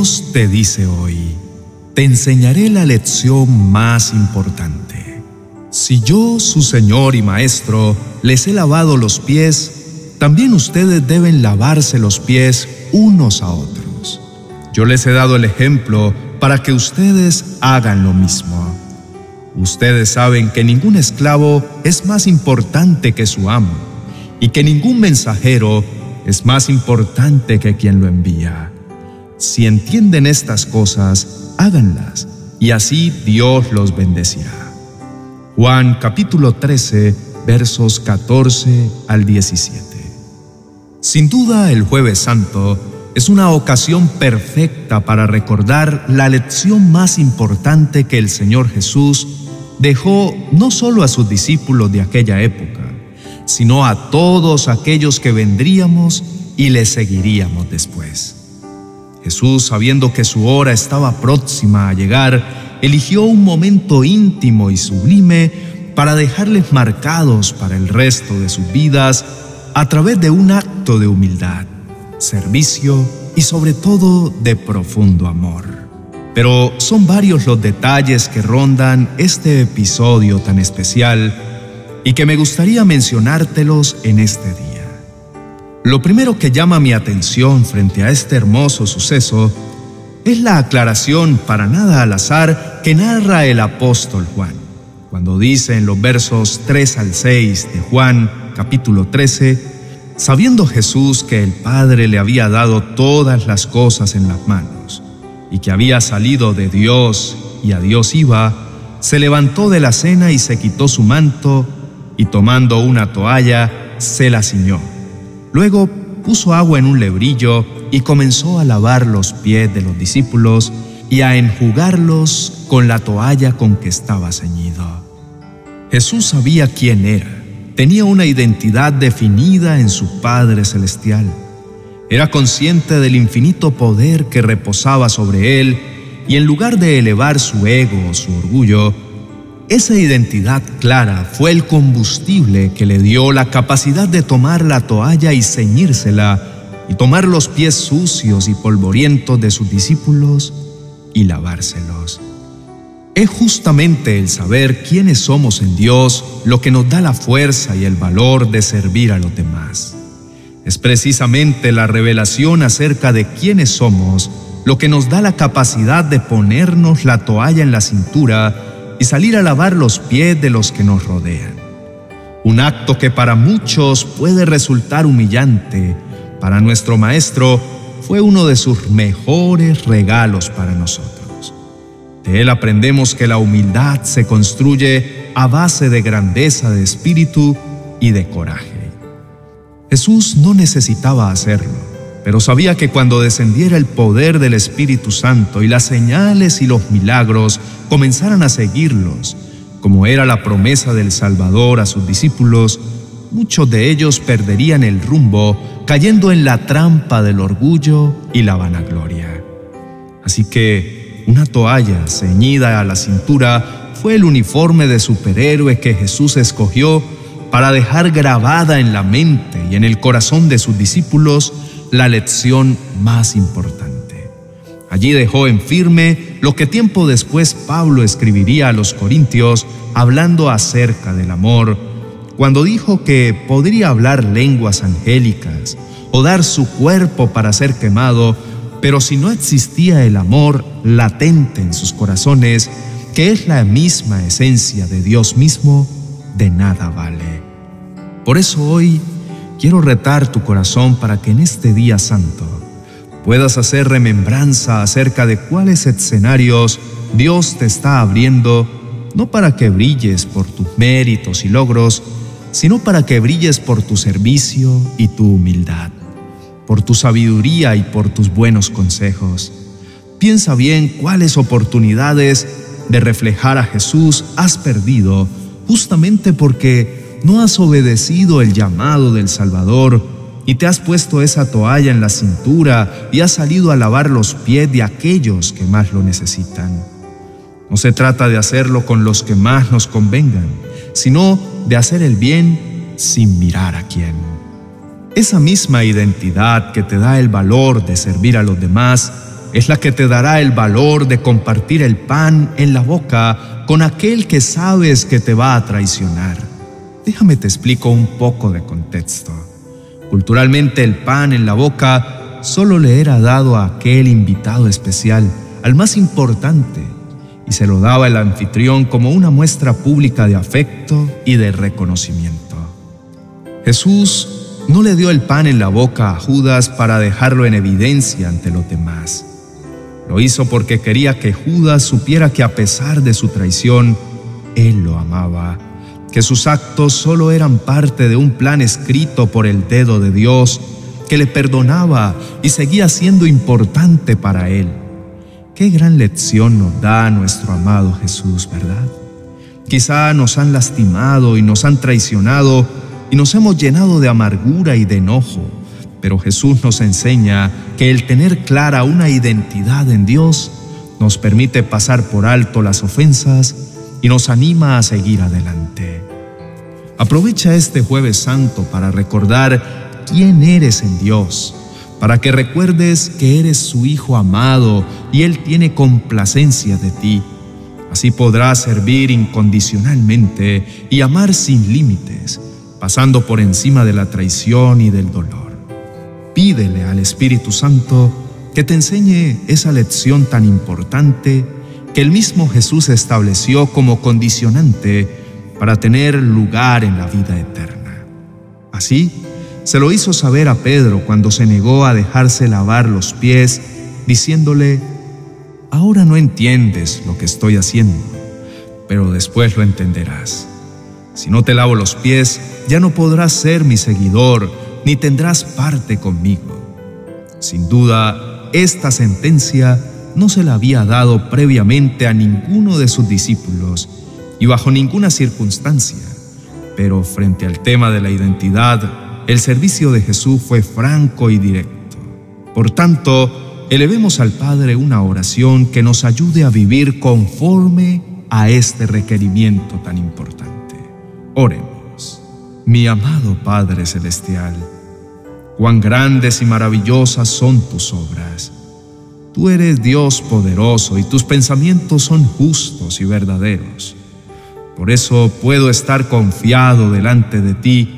Te dice hoy, te enseñaré la lección más importante. Si yo, su Señor y Maestro, les he lavado los pies, también ustedes deben lavarse los pies unos a otros. Yo les he dado el ejemplo para que ustedes hagan lo mismo. Ustedes saben que ningún esclavo es más importante que su amo y que ningún mensajero es más importante que quien lo envía. Si entienden estas cosas, háganlas, y así Dios los bendecirá. Juan capítulo 13, versos 14 al 17. Sin duda, el jueves santo es una ocasión perfecta para recordar la lección más importante que el Señor Jesús dejó no solo a sus discípulos de aquella época, sino a todos aquellos que vendríamos y le seguiríamos después. Jesús, sabiendo que su hora estaba próxima a llegar, eligió un momento íntimo y sublime para dejarles marcados para el resto de sus vidas a través de un acto de humildad, servicio y sobre todo de profundo amor. Pero son varios los detalles que rondan este episodio tan especial y que me gustaría mencionártelos en este día. Lo primero que llama mi atención frente a este hermoso suceso es la aclaración para nada al azar que narra el apóstol Juan, cuando dice en los versos 3 al 6 de Juan capítulo 13, sabiendo Jesús que el Padre le había dado todas las cosas en las manos y que había salido de Dios y a Dios iba, se levantó de la cena y se quitó su manto y tomando una toalla se la ciñó Luego puso agua en un lebrillo y comenzó a lavar los pies de los discípulos y a enjugarlos con la toalla con que estaba ceñido. Jesús sabía quién era, tenía una identidad definida en su Padre Celestial. Era consciente del infinito poder que reposaba sobre él y en lugar de elevar su ego o su orgullo, esa identidad clara fue el combustible que le dio la capacidad de tomar la toalla y ceñírsela y tomar los pies sucios y polvorientos de sus discípulos y lavárselos. Es justamente el saber quiénes somos en Dios lo que nos da la fuerza y el valor de servir a los demás. Es precisamente la revelación acerca de quiénes somos lo que nos da la capacidad de ponernos la toalla en la cintura y salir a lavar los pies de los que nos rodean. Un acto que para muchos puede resultar humillante, para nuestro Maestro fue uno de sus mejores regalos para nosotros. De él aprendemos que la humildad se construye a base de grandeza de espíritu y de coraje. Jesús no necesitaba hacerlo pero sabía que cuando descendiera el poder del Espíritu Santo y las señales y los milagros comenzaran a seguirlos, como era la promesa del Salvador a sus discípulos, muchos de ellos perderían el rumbo cayendo en la trampa del orgullo y la vanagloria. Así que una toalla ceñida a la cintura fue el uniforme de superhéroe que Jesús escogió para dejar grabada en la mente y en el corazón de sus discípulos la lección más importante. Allí dejó en firme lo que tiempo después Pablo escribiría a los Corintios hablando acerca del amor, cuando dijo que podría hablar lenguas angélicas o dar su cuerpo para ser quemado, pero si no existía el amor latente en sus corazones, que es la misma esencia de Dios mismo, de nada vale. Por eso hoy quiero retar tu corazón para que en este día santo puedas hacer remembranza acerca de cuáles escenarios Dios te está abriendo, no para que brilles por tus méritos y logros, sino para que brilles por tu servicio y tu humildad, por tu sabiduría y por tus buenos consejos. Piensa bien cuáles oportunidades de reflejar a Jesús has perdido justamente porque no has obedecido el llamado del Salvador y te has puesto esa toalla en la cintura y has salido a lavar los pies de aquellos que más lo necesitan. No se trata de hacerlo con los que más nos convengan, sino de hacer el bien sin mirar a quién. Esa misma identidad que te da el valor de servir a los demás es la que te dará el valor de compartir el pan en la boca con aquel que sabes que te va a traicionar. Déjame te explico un poco de contexto. Culturalmente el pan en la boca solo le era dado a aquel invitado especial, al más importante, y se lo daba el anfitrión como una muestra pública de afecto y de reconocimiento. Jesús no le dio el pan en la boca a Judas para dejarlo en evidencia ante los demás. Lo hizo porque quería que Judas supiera que a pesar de su traición, él lo amaba, que sus actos solo eran parte de un plan escrito por el dedo de Dios, que le perdonaba y seguía siendo importante para él. Qué gran lección nos da nuestro amado Jesús, ¿verdad? Quizá nos han lastimado y nos han traicionado y nos hemos llenado de amargura y de enojo pero Jesús nos enseña que el tener clara una identidad en Dios nos permite pasar por alto las ofensas y nos anima a seguir adelante. Aprovecha este jueves santo para recordar quién eres en Dios, para que recuerdes que eres su Hijo amado y Él tiene complacencia de ti. Así podrás servir incondicionalmente y amar sin límites, pasando por encima de la traición y del dolor. Pídele al Espíritu Santo que te enseñe esa lección tan importante que el mismo Jesús estableció como condicionante para tener lugar en la vida eterna. Así, se lo hizo saber a Pedro cuando se negó a dejarse lavar los pies, diciéndole, ahora no entiendes lo que estoy haciendo, pero después lo entenderás. Si no te lavo los pies, ya no podrás ser mi seguidor, ni tendrás parte conmigo. Sin duda, esta sentencia no se la había dado previamente a ninguno de sus discípulos y bajo ninguna circunstancia, pero frente al tema de la identidad, el servicio de Jesús fue franco y directo. Por tanto, elevemos al Padre una oración que nos ayude a vivir conforme a este requerimiento tan importante. Oremos. Mi amado Padre Celestial, cuán grandes y maravillosas son tus obras. Tú eres Dios poderoso y tus pensamientos son justos y verdaderos. Por eso puedo estar confiado delante de ti,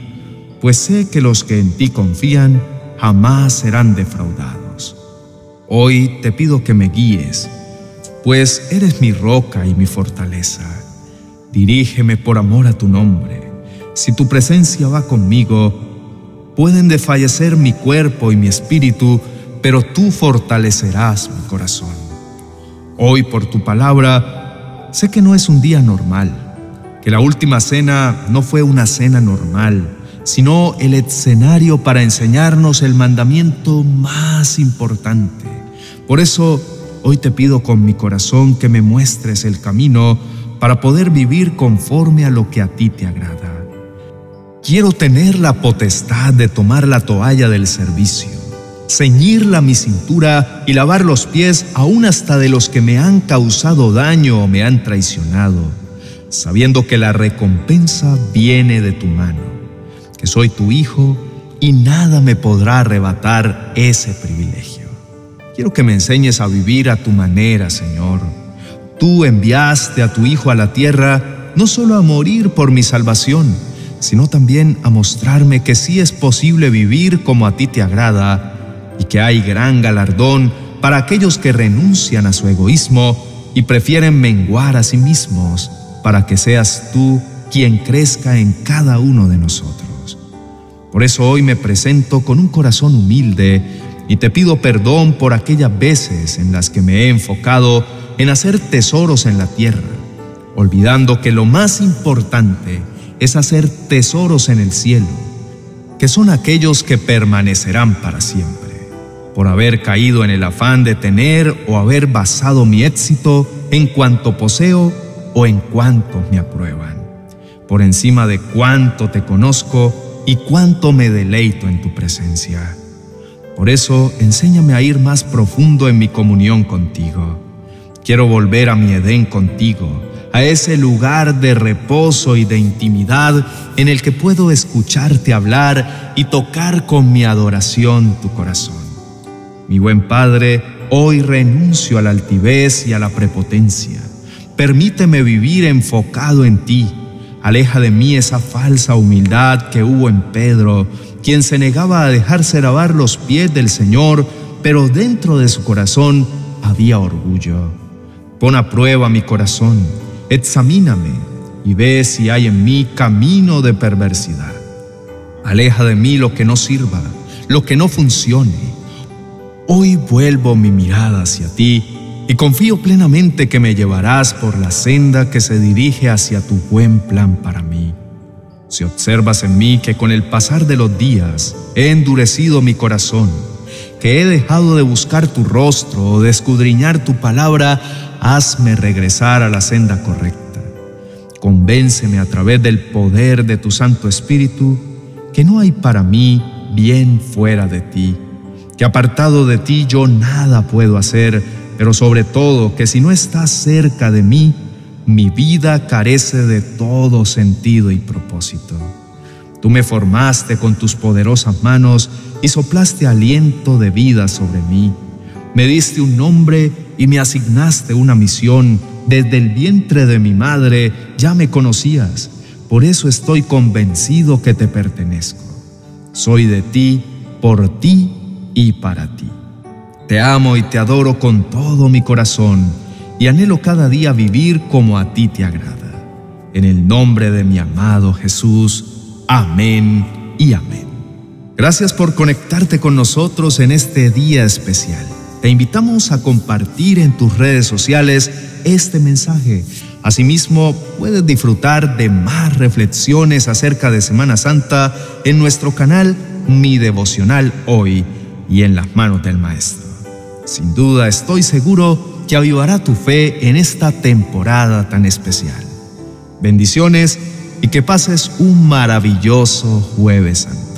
pues sé que los que en ti confían jamás serán defraudados. Hoy te pido que me guíes, pues eres mi roca y mi fortaleza. Dirígeme por amor a tu nombre si tu presencia va conmigo, pueden desfallecer mi cuerpo y mi espíritu, pero tú fortalecerás mi corazón. Hoy por tu palabra, sé que no es un día normal, que la última cena no fue una cena normal, sino el escenario para enseñarnos el mandamiento más importante. Por eso, hoy te pido con mi corazón que me muestres el camino para poder vivir conforme a lo que a ti te agrada. Quiero tener la potestad de tomar la toalla del servicio, ceñirla mi cintura y lavar los pies aún hasta de los que me han causado daño o me han traicionado, sabiendo que la recompensa viene de tu mano, que soy tu hijo y nada me podrá arrebatar ese privilegio. Quiero que me enseñes a vivir a tu manera, Señor. Tú enviaste a tu Hijo a la tierra no solo a morir por mi salvación, sino también a mostrarme que sí es posible vivir como a ti te agrada y que hay gran galardón para aquellos que renuncian a su egoísmo y prefieren menguar a sí mismos para que seas tú quien crezca en cada uno de nosotros. Por eso hoy me presento con un corazón humilde y te pido perdón por aquellas veces en las que me he enfocado en hacer tesoros en la tierra, olvidando que lo más importante es hacer tesoros en el cielo, que son aquellos que permanecerán para siempre, por haber caído en el afán de tener o haber basado mi éxito en cuanto poseo o en cuanto me aprueban, por encima de cuánto te conozco y cuánto me deleito en tu presencia. Por eso, enséñame a ir más profundo en mi comunión contigo. Quiero volver a mi Edén contigo a ese lugar de reposo y de intimidad en el que puedo escucharte hablar y tocar con mi adoración tu corazón. Mi buen Padre, hoy renuncio a la altivez y a la prepotencia. Permíteme vivir enfocado en ti. Aleja de mí esa falsa humildad que hubo en Pedro, quien se negaba a dejarse lavar los pies del Señor, pero dentro de su corazón había orgullo. Pon a prueba mi corazón, examíname y ve si hay en mí camino de perversidad. Aleja de mí lo que no sirva, lo que no funcione. Hoy vuelvo mi mirada hacia ti y confío plenamente que me llevarás por la senda que se dirige hacia tu buen plan para mí. Si observas en mí que con el pasar de los días he endurecido mi corazón, que he dejado de buscar tu rostro o de escudriñar tu palabra, hazme regresar a la senda correcta. Convénceme a través del poder de tu Santo Espíritu que no hay para mí bien fuera de ti, que apartado de ti yo nada puedo hacer, pero sobre todo que si no estás cerca de mí, mi vida carece de todo sentido y propósito. Tú me formaste con tus poderosas manos y soplaste aliento de vida sobre mí. Me diste un nombre y me asignaste una misión. Desde el vientre de mi madre ya me conocías. Por eso estoy convencido que te pertenezco. Soy de ti, por ti y para ti. Te amo y te adoro con todo mi corazón y anhelo cada día vivir como a ti te agrada. En el nombre de mi amado Jesús. Amén y amén. Gracias por conectarte con nosotros en este día especial. Te invitamos a compartir en tus redes sociales este mensaje. Asimismo, puedes disfrutar de más reflexiones acerca de Semana Santa en nuestro canal Mi Devocional Hoy y en las manos del Maestro. Sin duda, estoy seguro que avivará tu fe en esta temporada tan especial. Bendiciones y que pases un maravilloso jueves santo.